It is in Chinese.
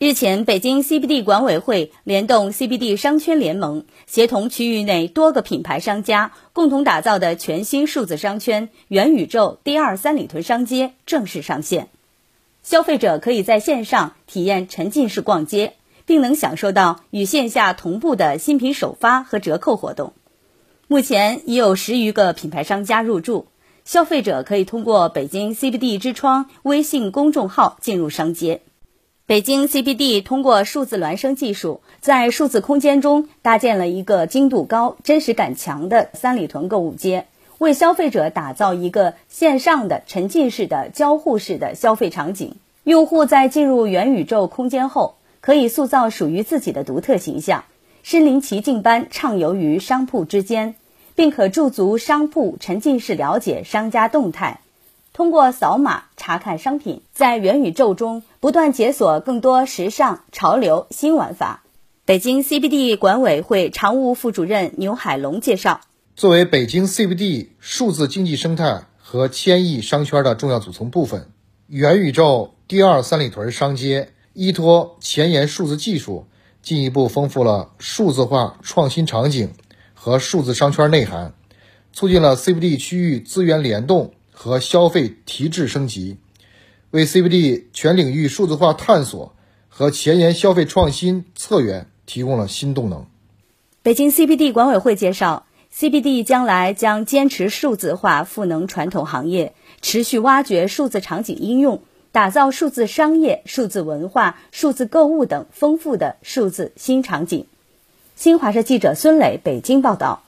日前，北京 CBD 管委会联动 CBD 商圈联盟，协同区域内多个品牌商家，共同打造的全新数字商圈“元宇宙第二三里屯商街”正式上线。消费者可以在线上体验沉浸式逛街，并能享受到与线下同步的新品首发和折扣活动。目前已有十余个品牌商家入驻，消费者可以通过北京 CBD 之窗微信公众号进入商街。北京 CBD 通过数字孪生技术，在数字空间中搭建了一个精度高、真实感强的三里屯购物街，为消费者打造一个线上的沉浸式的交互式的消费场景。用户在进入元宇宙空间后，可以塑造属于自己的独特形象，身临其境般畅游于商铺之间，并可驻足商铺，沉浸式了解商家动态。通过扫码查看商品，在元宇宙中不断解锁更多时尚潮流新玩法。北京 CBD 管委会常务副主任牛海龙介绍：作为北京 CBD 数字经济生态和千亿商圈的重要组成部分，元宇宙第二三里屯商街依托前沿数字技术，进一步丰富了数字化创新场景和数字商圈内涵，促进了 CBD 区域资源联动。和消费提质升级，为 CBD 全领域数字化探索和前沿消费创新策源提供了新动能。北京 CBD 管委会介绍，CBD 将来将坚持数字化赋能传统行业，持续挖掘数字场景应用，打造数字商业、数字文化、数字购物等丰富的数字新场景。新华社记者孙磊北京报道。